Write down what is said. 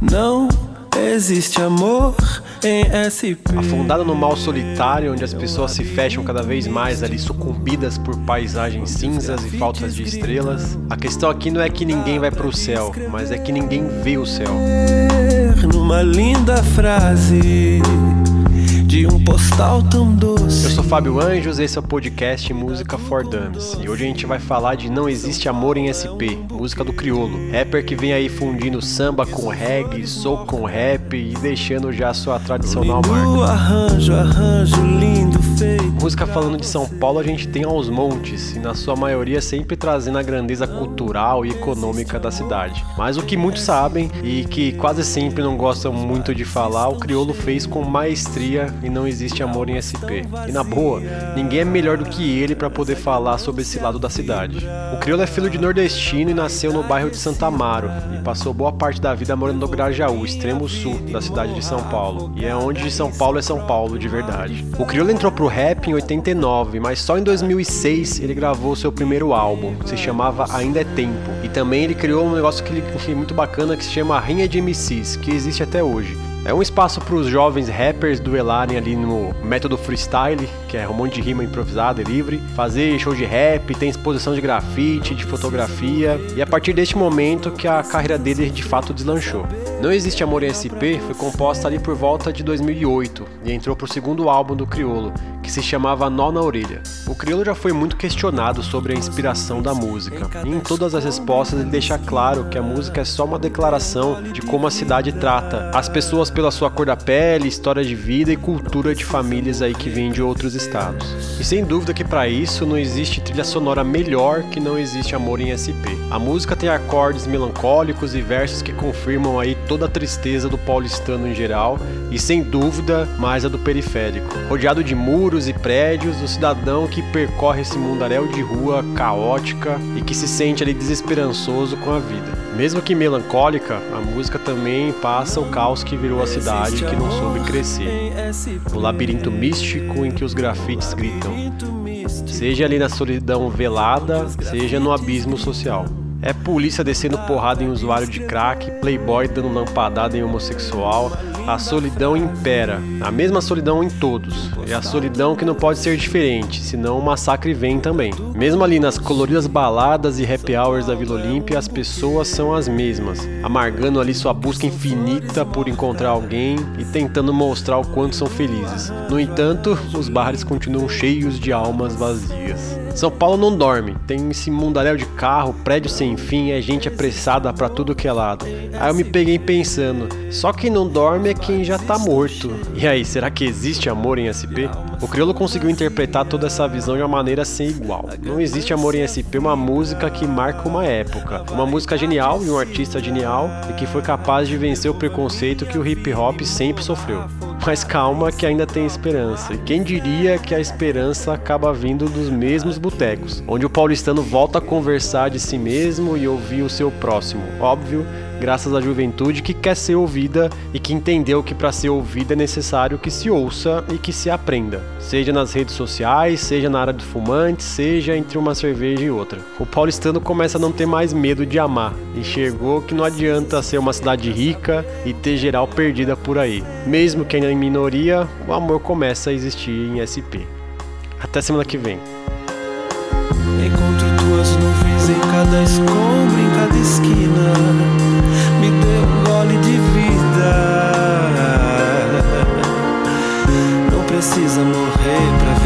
Não existe amor em SP. Afundada no mal solitário, onde as pessoas se fecham cada vez mais ali, sucumbidas por paisagens cinzas e faltas de estrelas. A questão aqui não é que ninguém vai pro céu, mas é que ninguém vê o céu. Numa linda frase de um postal tão doce. Eu sou Fábio Anjos, esse é o podcast Música for Dummies. E hoje a gente vai falar de Não Existe Amor em SP, música do Criolo. Rapper que vem aí fundindo samba com reggae, soul com rap e deixando já sua tradicional marca. arranjo, arranjo lindo. Música falando de São Paulo, a gente tem aos montes, e na sua maioria sempre trazendo a grandeza cultural e econômica da cidade. Mas o que muitos sabem e que quase sempre não gostam muito de falar, o Criolo fez com maestria e não existe amor em SP. E na boa, ninguém é melhor do que ele para poder falar sobre esse lado da cidade. O Criolo é filho de nordestino e nasceu no bairro de Santa Amaro e passou boa parte da vida morando no Grajaú, extremo sul da cidade de São Paulo. E é onde São Paulo é São Paulo de verdade. O Criolo entrou pro rap em 89, mas só em 2006 ele gravou seu primeiro álbum, que se chamava Ainda é Tempo. E também ele criou um negócio que é muito bacana que se chama Rinha de MCs, que existe até hoje. É um espaço para os jovens rappers duelarem ali no método freestyle, que é um monte de rima improvisada e livre, fazer show de rap, tem exposição de grafite, de fotografia, e é a partir deste momento que a carreira dele de fato deslanchou. Não Existe Amor em SP foi composta ali por volta de 2008 e entrou pro segundo álbum do Criolo, que se chamava Nó na Orelha. O Criolo já foi muito questionado sobre a inspiração da música, e em todas as respostas ele deixa claro que a música é só uma declaração de como a cidade trata as pessoas pela sua cor da pele, história de vida e cultura de famílias aí que vêm de outros estados. E sem dúvida que para isso não existe trilha sonora melhor que não existe amor em SP. A música tem acordes melancólicos e versos que confirmam aí toda a tristeza do paulistano em geral e sem dúvida mais a do periférico. Rodeado de muros e prédios, o cidadão que percorre esse mundaréu de rua caótica e que se sente ali desesperançoso com a vida. Mesmo que melancólica, a música também passa o caos que virou a cidade que não soube crescer. O labirinto místico em que os grafites gritam, seja ali na solidão velada, seja no abismo social. É polícia descendo porrada em usuário de crack, playboy dando lampadada em homossexual. A solidão impera. A mesma solidão em todos. É a solidão que não pode ser diferente, senão o massacre vem também. Mesmo ali nas coloridas baladas e happy hours da Vila Olímpia, as pessoas são as mesmas, amargando ali sua busca infinita por encontrar alguém e tentando mostrar o quanto são felizes. No entanto, os bares continuam cheios de almas vazias. São Paulo não dorme, tem esse mundaréu de carro, prédio sem fim, é gente apressada pra tudo que é lado. Aí eu me peguei pensando, só quem não dorme é quem já tá morto. E aí, será que existe amor em SP? O Criolo conseguiu interpretar toda essa visão de uma maneira sem igual. Não existe amor em SP, uma música que marca uma época. Uma música genial de um artista genial e que foi capaz de vencer o preconceito que o hip hop sempre sofreu. Mas calma que ainda tem esperança. E quem diria que a esperança acaba vindo dos mesmos botecos, onde o paulistano volta a conversar de si mesmo e ouvir o seu próximo. Óbvio, graças à juventude que quer ser ouvida e que entendeu que para ser ouvida é necessário que se ouça e que se aprenda, seja nas redes sociais, seja na área dos fumantes, seja entre uma cerveja e outra. O paulistano começa a não ter mais medo de amar, enxergou que não adianta ser uma cidade rica e ter geral perdida por aí. Mesmo que ainda em minoria, o amor começa a existir em SP. Até semana que vem. Encontro nuvens em cada escombro, em cada esquina me deu um gole de vida. Não precisa morrer pra